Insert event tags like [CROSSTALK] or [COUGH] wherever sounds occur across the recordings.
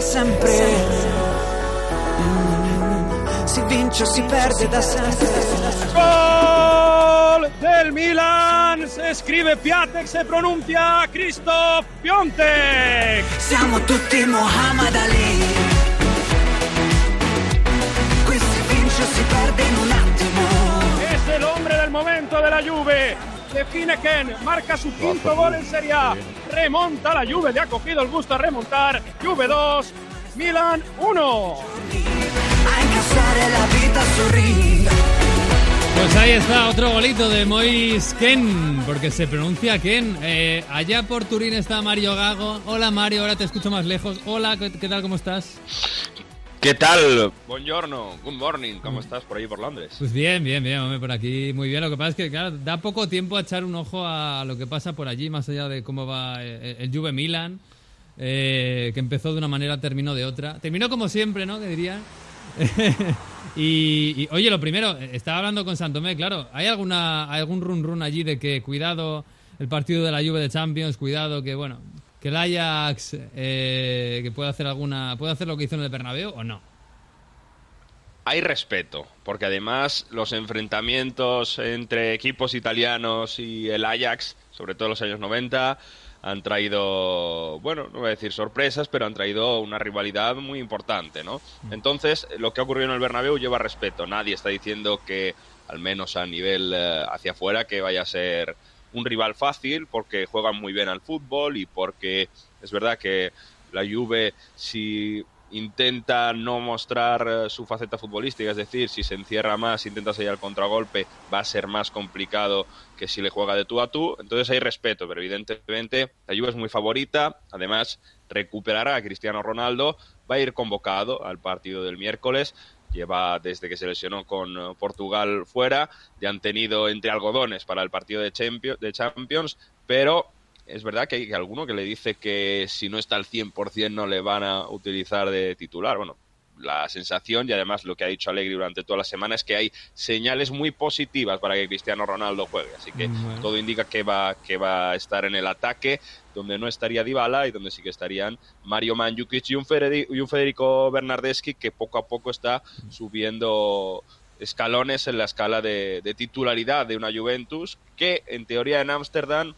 da sempre. Mm, si vince o si perde da sempre. Gol del Milan, se scrive Piatek, se pronuncia Christoph Piontek. Siamo tutti Muhammad Ali. Qui si vince o si perde in un attimo. Es el hombre del momento de la Juve. Define Ken, marca su quinto gol en Serie A. Remonta la Juve, le ha cogido el gusto a remontar. Juve 2, Milan 1. A incassare la vita sul ring. Pues ahí está otro golito de Mois Ken, porque se pronuncia Ken. Eh, allá por Turín está Mario Gago. Hola Mario, ahora te escucho más lejos. Hola, ¿qué, qué tal? ¿Cómo estás? ¿Qué tal? Buongiorno, good morning, ¿cómo estás por ahí por Londres? Pues bien, bien, bien, hombre, por aquí muy bien. Lo que pasa es que, claro, da poco tiempo a echar un ojo a lo que pasa por allí, más allá de cómo va eh, el Juve Milan, eh, que empezó de una manera, terminó de otra. Terminó como siempre, ¿no? Que dirían. [LAUGHS] y, y, oye, lo primero, estaba hablando con Santomé, claro, ¿hay alguna algún run run allí de que cuidado el partido de la Juve de Champions, cuidado que, bueno, que el Ajax eh, que puede hacer alguna puede hacer lo que hizo en el Bernabéu o no? Hay respeto, porque además los enfrentamientos entre equipos italianos y el Ajax, sobre todo en los años 90, han traído, bueno, no voy a decir sorpresas, pero han traído una rivalidad muy importante, ¿no? Entonces, lo que ha ocurrido en el Bernabéu lleva respeto. Nadie está diciendo que, al menos a nivel eh, hacia afuera, que vaya a ser un rival fácil, porque juegan muy bien al fútbol y porque es verdad que la Juve, si intenta no mostrar eh, su faceta futbolística, es decir, si se encierra más, intenta salir al contragolpe, va a ser más complicado que si le juega de tú a tú. Entonces hay respeto, pero evidentemente la Juve es muy favorita. Además, recuperará a Cristiano Ronaldo, va a ir convocado al partido del miércoles. Lleva desde que se lesionó con eh, Portugal fuera, ya han tenido entre algodones para el partido de Champions, pero es verdad que hay alguno que le dice que si no está al 100% no le van a utilizar de titular. Bueno, la sensación y además lo que ha dicho Alegri durante toda la semana es que hay señales muy positivas para que Cristiano Ronaldo juegue. Así que bueno. todo indica que va, que va a estar en el ataque, donde no estaría Dybala y donde sí que estarían Mario Mandzukic y un, Federico, y un Federico Bernardeschi que poco a poco está subiendo escalones en la escala de, de titularidad de una Juventus que en teoría en Ámsterdam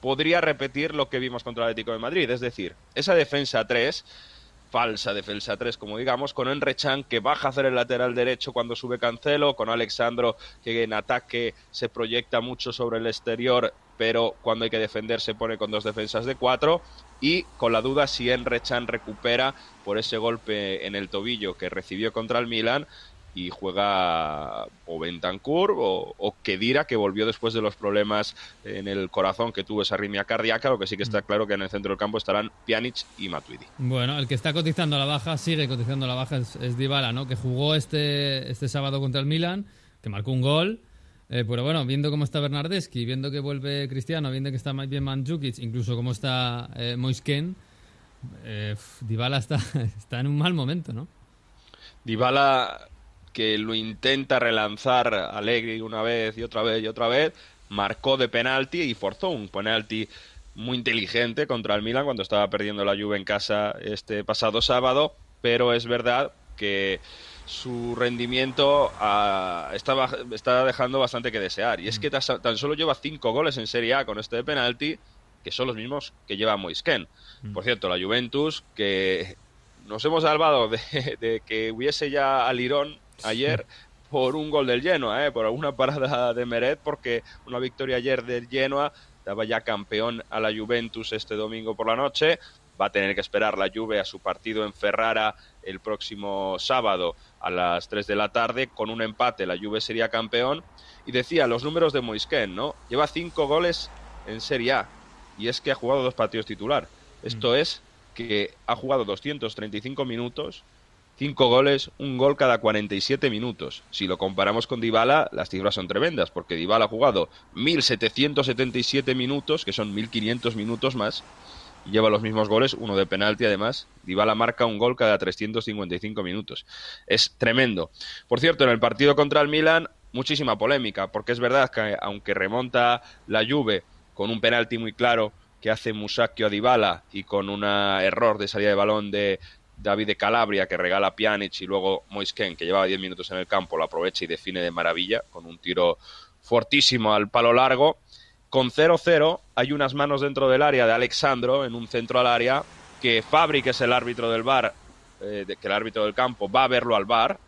podría repetir lo que vimos contra el Atlético de Madrid, es decir, esa defensa 3, falsa defensa 3 como digamos, con Enre Chan que baja a hacer el lateral derecho cuando sube Cancelo, con Alexandro que en ataque se proyecta mucho sobre el exterior, pero cuando hay que defender se pone con dos defensas de 4 y con la duda si Enre Chan recupera por ese golpe en el tobillo que recibió contra el Milan y juega o Bentancur o, o Kedira, que volvió después de los problemas en el corazón que tuvo esa arritmia cardíaca, lo que sí que está claro que en el centro del campo estarán Pjanic y Matuidi. Bueno, el que está cotizando a la baja, sigue cotizando a la baja, es, es Dybala, ¿no? Que jugó este, este sábado contra el Milan, que marcó un gol, eh, pero bueno, viendo cómo está Bernardeschi, viendo que vuelve Cristiano, viendo que está más bien Mandzukic, incluso cómo está eh, Moisken, eh, Dybala está, [LAUGHS] está en un mal momento, ¿no? Dybala que lo intenta relanzar Allegri una vez y otra vez y otra vez, marcó de penalti y forzó un penalti muy inteligente contra el Milan cuando estaba perdiendo la Juve en casa este pasado sábado, pero es verdad que su rendimiento uh, está, está, dejando bastante que desear. Y es que tan solo lleva cinco goles en Serie A con este de penalti, que son los mismos que lleva Moisken. Por cierto, la Juventus, que nos hemos salvado de, de que hubiese ya al Irón ayer por un gol del Genoa, ¿eh? por alguna parada de Meret, porque una victoria ayer del Genoa daba ya campeón a la Juventus este domingo por la noche. Va a tener que esperar la Juve a su partido en Ferrara el próximo sábado a las 3 de la tarde. Con un empate la Juve sería campeón. Y decía los números de Moisken, ¿no? Lleva cinco goles en Serie A y es que ha jugado dos partidos titular. Esto mm. es que ha jugado 235 minutos 5 goles, un gol cada 47 minutos. Si lo comparamos con Dybala, las cifras son tremendas, porque Dybala ha jugado 1.777 minutos, que son 1.500 minutos más, lleva los mismos goles, uno de penalti además. Dybala marca un gol cada 355 minutos. Es tremendo. Por cierto, en el partido contra el Milan, muchísima polémica, porque es verdad que aunque remonta la Juve con un penalti muy claro que hace Musacchio a Dybala y con un error de salida de balón de David de Calabria que regala a Pjanic y luego Moisken que llevaba 10 minutos en el campo lo aprovecha y define de maravilla con un tiro fortísimo al palo largo. Con 0-0 hay unas manos dentro del área de Alexandro en un centro al área que Fabri, que es el árbitro del bar, eh, que el árbitro del campo, va a verlo al bar,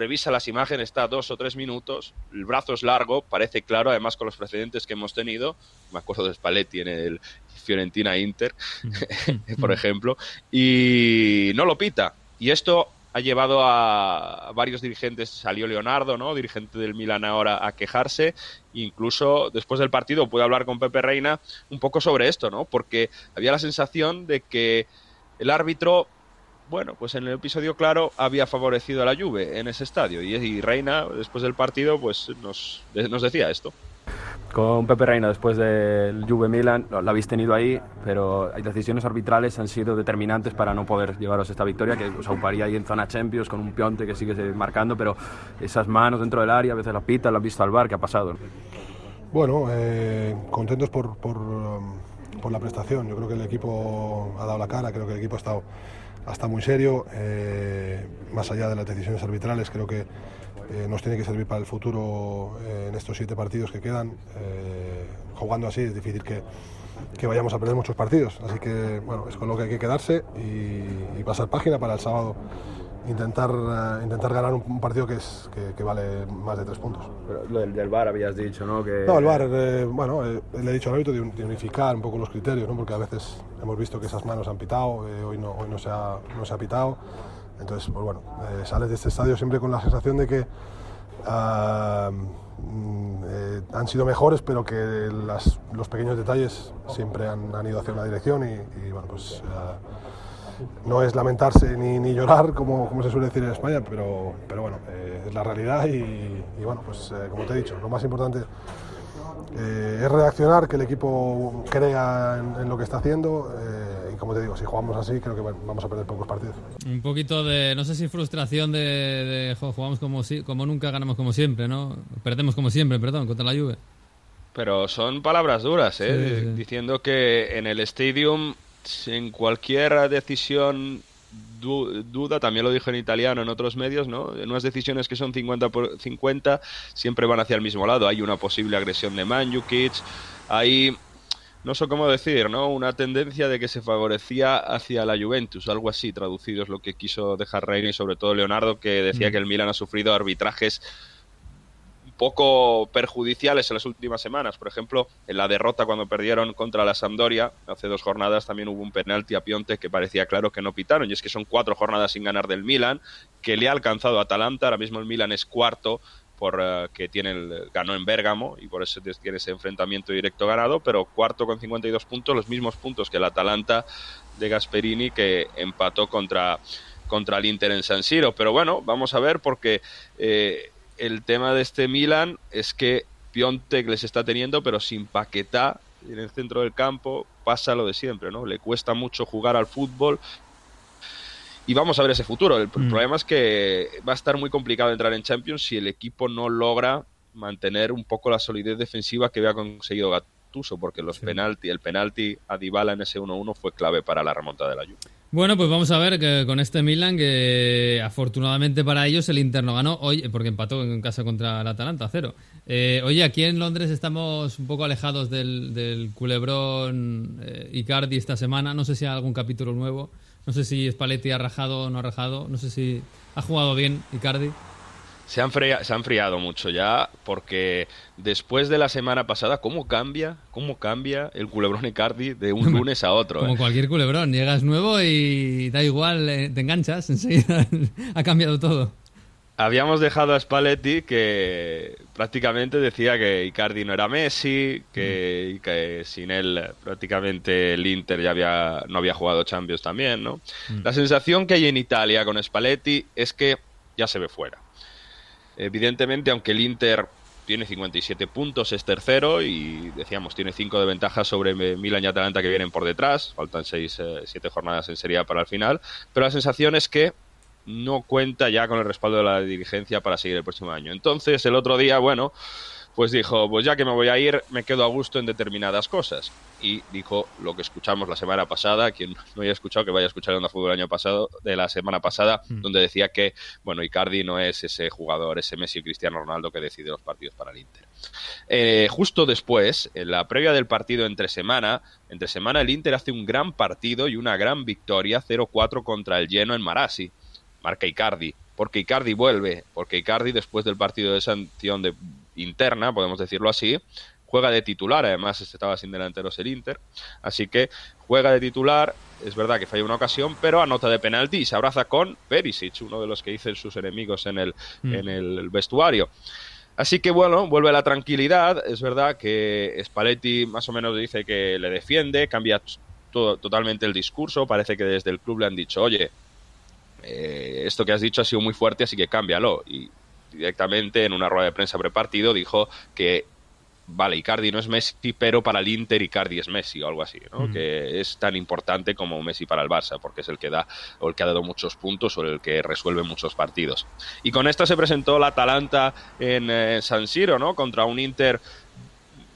revisa las imágenes, está dos o tres minutos, el brazo es largo, parece claro, además con los precedentes que hemos tenido, me acuerdo de Spalletti en el Fiorentina Inter, [LAUGHS] por ejemplo, y no lo pita. Y esto ha llevado a varios dirigentes, salió Leonardo, ¿no? dirigente del Milan ahora, a quejarse, incluso después del partido pude hablar con Pepe Reina un poco sobre esto, ¿no? porque había la sensación de que el árbitro bueno, pues en el episodio claro había favorecido a la Juve en ese estadio y, Reina después del partido pues nos, nos decía esto. Con Pepe Reina después del Juve Milan lo, habéis tenido ahí, pero hay decisiones arbitrales han sido determinantes para no poder llevaros esta victoria que os auparía ahí en zona Champions con un Pionte que sigue marcando, pero esas manos dentro del área, a veces la pita, la has visto al bar, ¿qué ha pasado? Bueno, eh, contentos por, por, por la prestación. Yo creo que el equipo ha dado la cara, creo que el equipo ha estado hasta muy serio, eh, más allá de las decisiones arbitrales, creo que eh, nos tiene que servir para el futuro eh, en estos siete partidos que quedan. jugando así es difícil que, que, vayamos a perder muchos partidos, así que bueno, es con lo que hay que quedarse y, y pasar página para el sábado intentar, eh, intentar ganar un, partido que, es, que, vale más de tres puntos. Pero lo del, del VAR habías dicho, ¿no? Que... No, el VAR, eh, bueno, eh, le he dicho al árbitro de, unificar un poco los criterios, ¿no? porque a veces hemos visto que esas manos han pitado, hoy, no, hoy no, se ha, no se ha pitado. Entonces, pues bueno, sales de este estadio siempre con la sensación de que ah, mm, han sido mejores, pero que las, los pequeños detalles siempre han, han, ido hacia una dirección y, y bueno, pues no es lamentarse ni, ni llorar, como, como, se suele decir en España, pero, pero bueno, eh, es la realidad y, y bueno, pues eh, como te he dicho, lo más importante eh, es reaccionar, que el equipo crea en, en lo que está haciendo y como te digo, si jugamos así creo que vamos a perder pocos partidos. Un poquito de, no sé si frustración de, de jugamos como, como nunca, ganamos como siempre, ¿no? Perdemos como siempre, perdón, contra la Juve. Pero son palabras duras, ¿eh? Sí, sí. Diciendo que en el Stadium en cualquier decisión duda, también lo dijo en italiano en otros medios, ¿no? En unas decisiones que son 50 por 50 siempre van hacia el mismo lado. Hay una posible agresión de Manjukic, hay no sé cómo decir, ¿no? Una tendencia de que se favorecía hacia la Juventus, algo así, traducido es lo que quiso dejar Reina y sobre todo Leonardo, que decía mm. que el Milan ha sufrido arbitrajes poco perjudiciales en las últimas semanas. Por ejemplo, en la derrota cuando perdieron contra la Sampdoria, hace dos jornadas también hubo un penalti a Pionte que parecía claro que no pitaron. Y es que son cuatro jornadas sin ganar del Milan, que le ha alcanzado a Atalanta. Ahora mismo el Milan es cuarto por uh, que tiene el, ganó en Bérgamo y por eso tiene ese enfrentamiento directo ganado, pero cuarto con 52 puntos, los mismos puntos que el Atalanta de Gasperini que empató contra contra el Inter en San Siro. Pero bueno, vamos a ver porque eh, el tema de este Milan es que Piontek les está teniendo, pero sin Paquetá en el centro del campo pasa lo de siempre, ¿no? Le cuesta mucho jugar al fútbol y vamos a ver ese futuro. El mm. problema es que va a estar muy complicado entrar en Champions si el equipo no logra mantener un poco la solidez defensiva que había conseguido Gattuso, porque los sí. penalti, el penalti a Dybala en ese 1-1 fue clave para la remontada de la Juve. Bueno, pues vamos a ver que con este Milan, que afortunadamente para ellos el Inter no ganó, hoy, porque empató en casa contra el Atalanta, cero. Eh, oye, aquí en Londres estamos un poco alejados del, del culebrón eh, Icardi esta semana. No sé si hay algún capítulo nuevo. No sé si Spalletti ha rajado o no ha rajado. No sé si ha jugado bien Icardi. Se han, fría, se han friado mucho ya porque después de la semana pasada, ¿cómo cambia? ¿Cómo cambia el culebrón Icardi de un lunes a otro? Como eh? cualquier culebrón, llegas nuevo y da igual, eh, te enganchas, [LAUGHS] enseguida ha cambiado todo. Habíamos dejado a Spalletti que prácticamente decía que Icardi no era Messi, que, mm. que sin él prácticamente el Inter ya había, no había jugado Champions también, ¿no? Mm. La sensación que hay en Italia con Spalletti es que ya se ve fuera Evidentemente, aunque el Inter tiene 57 puntos, es tercero y decíamos, tiene 5 de ventaja sobre Milan y Atalanta que vienen por detrás, faltan 6, 7 eh, jornadas en Serie A para el final, pero la sensación es que no cuenta ya con el respaldo de la dirigencia para seguir el próximo año. Entonces, el otro día, bueno, pues dijo, pues ya que me voy a ir, me quedo a gusto en determinadas cosas. Y dijo lo que escuchamos la semana pasada, quien no haya escuchado, que vaya a escuchar en la fútbol el año pasado, de la semana pasada, Mm. donde decía que, bueno, Icardi no es ese jugador, ese Messi Cristiano Ronaldo que decide los partidos para el Inter. Eh, justo después, en la previa del partido entre semana, entre semana el Inter hace un gran partido y una gran victoria 0-4 contra el Genoa en Marassi. Marca Icardi, porque Icardi vuelve, porque Icardi después del partido de sanción de, interna, podemos decirlo así, juega de titular, además estaba sin delanteros el Inter, así que juega de titular, es verdad que falla una ocasión, pero anota de penalti y se abraza con Perisic, uno de los que dicen sus enemigos en el, Mm. en el vestuario. Así que bueno, vuelve la tranquilidad. Es verdad que Spalletti más o menos dice que le defiende, cambia todo, totalmente el discurso. Parece que desde el club le han dicho, oye, eh, esto que has dicho ha sido muy fuerte, así que cámbialo. Y directamente en una rueda de prensa prepartido dijo que vale, Icardi no es Messi, pero para el Inter Icardi es Messi o algo así, ¿no? Mm. Que es tan importante como Messi para el Barça, porque es el que da o el que ha dado muchos puntos o el que resuelve muchos partidos. Y con esta se presentó la Atalanta en eh, San Siro, ¿no? Contra un Inter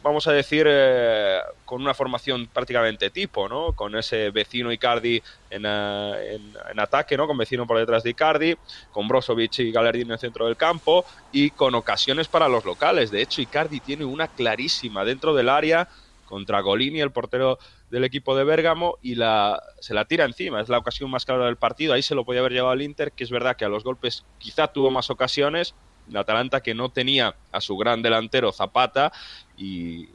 vamos a decir, eh, con una formación prácticamente tipo, ¿no? Con ese vecino Icardi en, eh, en, ataque, ¿no? Con vecino por detrás de Icardi, con Brozovic y Galardín en el centro del campo y con ocasiones para los locales. De hecho, Icardi tiene una clarísima dentro del área contra Golini, el portero del equipo de Bérgamo, y la, se la tira encima. Es la ocasión más clara del partido. Ahí se lo podía haber llevado al Inter, que es verdad que a los golpes quizá tuvo más ocasiones, Atalanta que no tenía a su gran delantero Zapata y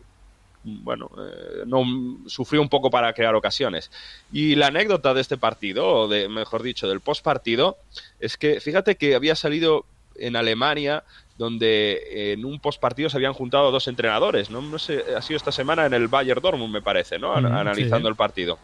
bueno, eh, no sufrió un poco para crear ocasiones. Y la anécdota de este partido, o de, mejor dicho, del post partido, es que fíjate que había salido en Alemania donde en un post partido se habían juntado dos entrenadores, ¿no? No sé, ha sido esta semana en el Bayern Dortmund, me parece, ¿no? Analizando sí. el partido.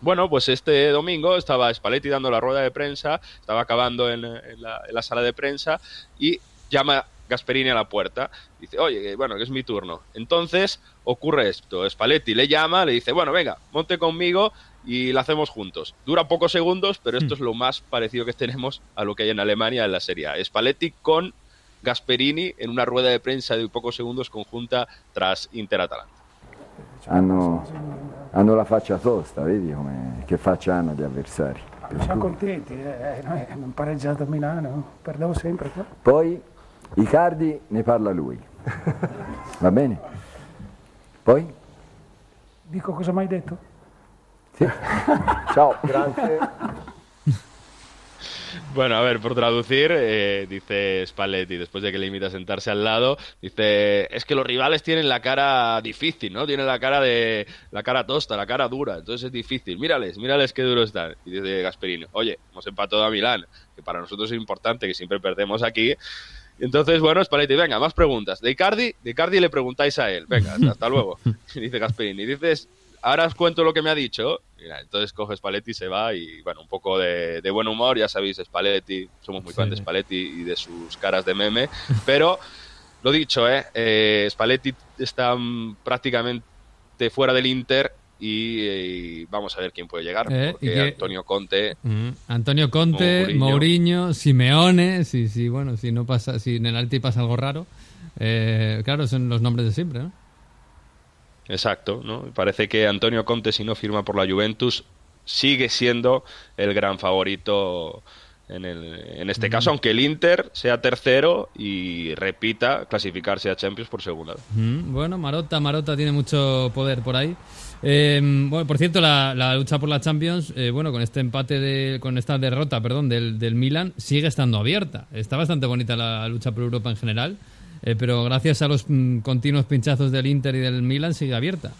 Bueno, pues este domingo estaba Spalletti dando la rueda de prensa, estaba acabando en, la, sala de prensa y llama Gasperini a la puerta. Dice, oye, bueno, que es mi turno. Entonces ocurre esto. Spalletti le llama, le dice, bueno, venga, monte conmigo y la hacemos juntos. Dura pocos segundos, pero esto es lo más parecido que tenemos a lo que hay en Alemania en la Serie A. Spalletti con Gasperini en una rueda de prensa de pocos segundos conjunta tras Inter-Atalanta. Hanno, hanno, la faccia tosta, vedi come, che faccia hanno gli avversari. Siamo contenti, eh, noi abbiamo pareggiato a Milano, perdevo sempre qua. Poi Icardi ne parla lui, [LAUGHS] va bene? Poi? Dico cosa mi hai detto? Sì. [LAUGHS] Ciao, grazie. Bueno, a ver, por traducir, eh, dice Spalletti, después de que le invita a sentarse al lado, dice, es que los rivales tienen la cara difícil, ¿no? Tienen la cara de, la cara tosta, la cara dura, entonces es difícil. Mírales, mírales qué duro están. Y dice Gasperini, oye, hemos empatado a Milán, que para nosotros es importante, que siempre perdemos aquí. Entonces, bueno, Spalletti, venga, más preguntas. De Icardi, de le preguntáis a él, venga, hasta, luego. [LAUGHS] Y dice Gasperini, dices, ahora os cuento lo que me ha dicho. Mira, entonces coge Spalletti, se va y, bueno, un poco de, de buen humor, ya sabéis, Spalletti, somos muy sí. fans de Spalletti y de sus caras de meme, pero [LAUGHS] lo dicho, ¿eh? eh Spalletti está um, prácticamente fuera del Inter y, y, vamos a ver quién puede llegar, eh, porque que, Antonio Conte... Mm, Antonio Conte, Mourinho, Mourinho, Simeone, si, si, bueno, si no pasa, si en el Alti pasa algo raro, eh, claro, son los nombres de siempre, ¿no? Exacto, ¿no? Parece que Antonio Conte, si no firma por la Juventus, sigue siendo el gran favorito en, el, en este mm. caso, aunque el Inter sea tercero y repita clasificarse a Champions por segunda vez. Mm, bueno, Marota, Marota tiene mucho poder por ahí. Eh, bueno, por cierto, la, la, lucha por la Champions, eh, bueno, con este empate, de, con esta derrota, perdón, del, del Milan, sigue estando abierta. Está bastante bonita la lucha por Europa en general. Eh, pero gracias a los mm, continuos pinchazos del Inter y del Milan sigue abierta.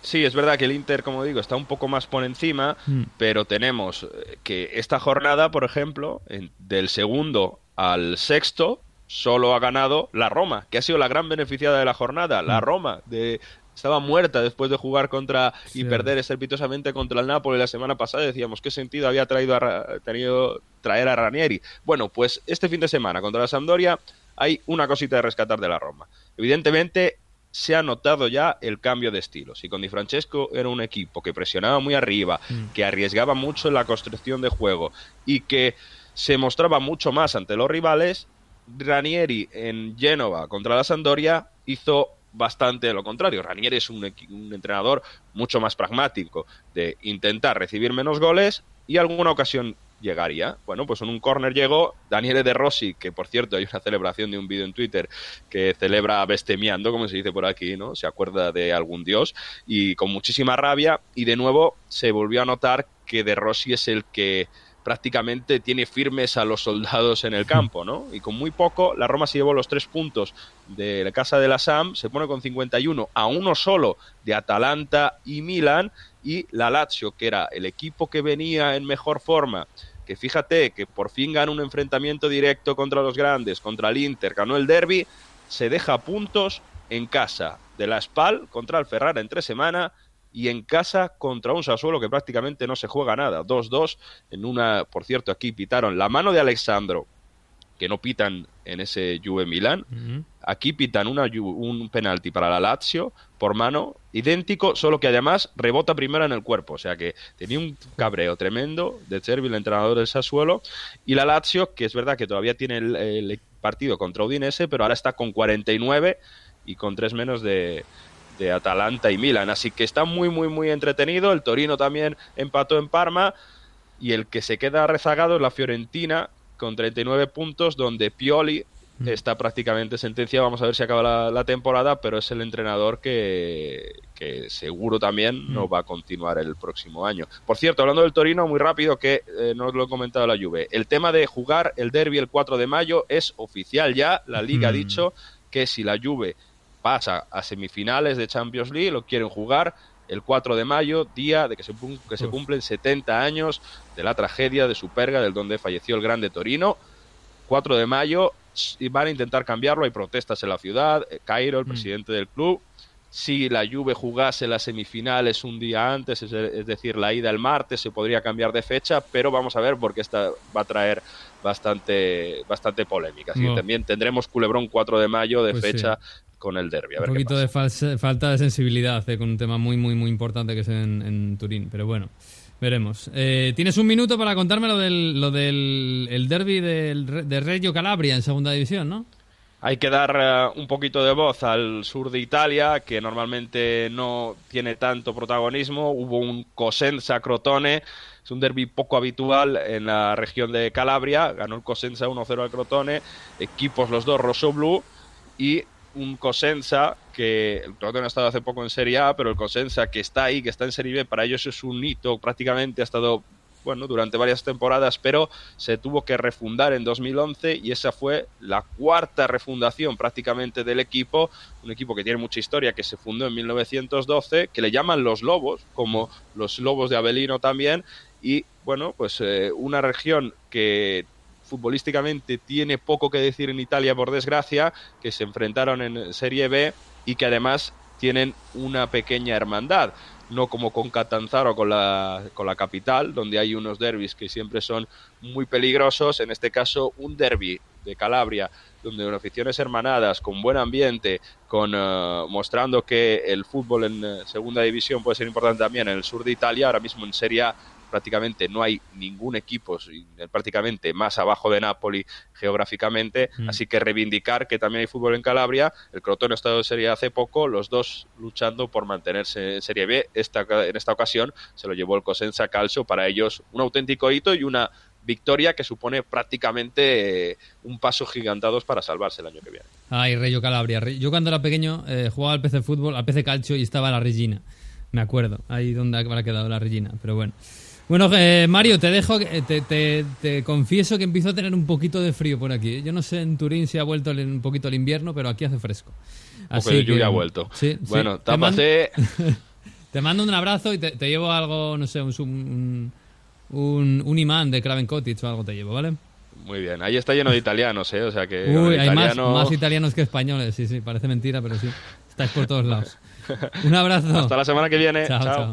Sí, es verdad que el Inter, como digo, está un poco más por encima, mm. pero tenemos que esta jornada, por ejemplo, en, del segundo al sexto, solo ha ganado la Roma, que ha sido la gran beneficiada de la jornada. La Roma de, estaba muerta después de jugar contra y perder estrepitosamente contra el Napoli la semana pasada. Decíamos qué sentido había traído a, tenido traer a Ranieri. Bueno, pues este fin de semana contra la Sampdoria hay una cosita de rescatar de la Roma. Evidentemente se ha notado ya el cambio de estilo. Si con Di Francesco era un equipo que presionaba muy arriba, mm. que arriesgaba mucho en la construcción de juego y que se mostraba mucho más ante los rivales, Ranieri en Génova contra la Sampdoria hizo bastante lo contrario. Ranieri es un, un entrenador mucho más pragmático de intentar recibir menos goles y alguna ocasión llegaría. Bueno, pues en un córner llegó Daniele De Rossi, que por cierto hay una celebración de un vídeo en Twitter que celebra bestemiando, como se dice por aquí, ¿no? Se acuerda de algún dios y con muchísima rabia y de nuevo se volvió a notar que De Rossi es el que prácticamente tiene firmes a los soldados en el campo, ¿no? Y con muy poco, la Roma se llevó los tres puntos de la casa de la Sam, se pone con 51 a uno solo de Atalanta y Milan, y la Lazio, que era el equipo que venía en mejor forma, que fíjate que por fin gana un enfrentamiento directo contra los grandes, contra el Inter, ganó el derby, se deja puntos en casa de la Spal contra el Ferrara en tres semanas y en casa contra un Sassuolo que prácticamente no se juega nada. 2-2 en una, por cierto, aquí pitaron la mano de Alexandro, que no pitan en ese Juve Milán. Aquí pitan una, un penalti para la Lazio por mano idéntico, solo que además rebota primero en el cuerpo. O sea que tenía un cabreo tremendo de Cervi, el entrenador del Sassuolo. Y la Lazio, que es verdad que todavía tiene el, el partido contra Udinese, pero ahora está con 49 y con tres menos de, de Atalanta y Milan. Así que está muy, muy, muy entretenido. El Torino también empató en Parma. Y el que se queda rezagado es la Fiorentina con 39 puntos, donde Pioli está prácticamente sentenciado. Vamos a ver si acaba la, la temporada, pero es el entrenador que, que seguro también no va a continuar el próximo año. Por cierto, hablando del Torino, muy rápido, que eh, no os lo he comentado la Juve. El tema de jugar el derby el 4 de mayo es oficial ya. La Liga ha Mm. dicho que si la Juve pasa a semifinales de Champions League, lo quieren jugar el 4 de mayo, día de que se, que se cumplen 70 años de la tragedia de Superga, del donde falleció el grande Torino. 4 de mayo y van a intentar cambiarlo, hay protestas en la ciudad, eh, Cairo, el Mm. presidente del club, si la Juve jugase las semifinales un día antes, es, decir, la ida el martes, se podría cambiar de fecha, pero vamos a ver porque esta va a traer bastante bastante polémica. Así que No. también tendremos Culebrón 4 de mayo de Pues sí. Con el derby. A Un qué poquito pasa. de falsa- falta de sensibilidad eh, con un tema muy, muy, muy importante que es en, en Turín. Pero bueno, veremos. Eh, Tienes un minuto para contarme lo del, lo del el derby del, de Reggio Calabria en segunda división, ¿no? Hay que dar eh, un poquito de voz al sur de Italia, que normalmente no tiene tanto protagonismo. Hubo un Cosenza Crotone, es un derby poco habitual en la región de Calabria. Ganó el Cosenza 1-0 al Crotone, equipos los dos rosso blu y un Cosenza que el Crotone ha estado hace poco en Serie A, pero el Cosenza que está ahí, que está en Serie B, para ellos es un hito. Prácticamente, ha estado bueno, durante varias temporadas, pero se tuvo que refundar en 2011 y esa fue la cuarta refundación prácticamente del equipo, un equipo que tiene mucha historia, que se fundó en 1912, que le llaman los Lobos, como los Lobos de Avelino también, y bueno, pues eh, una región que futbolísticamente tiene poco que decir en Italia, por desgracia, que se enfrentaron en Serie B y que además tienen una pequeña hermandad no como con Catanzaro con la, con la capital, donde hay unos derbis que siempre son muy peligrosos. En este caso, un derby de Calabria, donde con aficiones hermanadas, con buen ambiente, con eh, mostrando que el fútbol en eh, segunda división puede ser importante también en el sur de Italia. Ahora mismo en Serie A prácticamente no hay ningún equipo eh, prácticamente más abajo de Napoli geográficamente, Mm. así que reivindicar que también hay fútbol en Calabria, el Crotone ha estado en Serie A hace poco, los dos luchando por mantenerse en Serie B, esta, en esta ocasión se lo llevó el Cosenza Calcio, para ellos un auténtico hito y una victoria que supone prácticamente eh, un paso gigantados para salvarse el año que viene. Ay, Reggio Calabria. Yo cuando era pequeño eh, jugaba al PC Fútbol, al PC Calcio y estaba la Regina. Me acuerdo, ahí donde habrá quedado la Regina, pero bueno. Bueno, eh, Mario, te dejo, que- te, te- te confieso que empiezo a tener un poquito de frío por aquí. ¿eh? Yo no sé en Turín si ha vuelto el- un poquito el invierno, pero aquí hace fresco. Poco de lluvia ha vuelto. Sí, sí. Bueno, Te mando- tápate. [LAUGHS] Te mando un abrazo y te, te llevo algo, no sé, un, un, un, un imán de Craven Cottage o algo te llevo, ¿vale? Muy bien, ahí está lleno de italianos, ¿eh? O sea que... Uy, hay más, italiano- más italianos que españoles, sí, sí, parece mentira, pero sí. Estáis por todos lados. [LAUGHS] Un abrazo. Hasta la semana que viene. Chao, Chao. chao.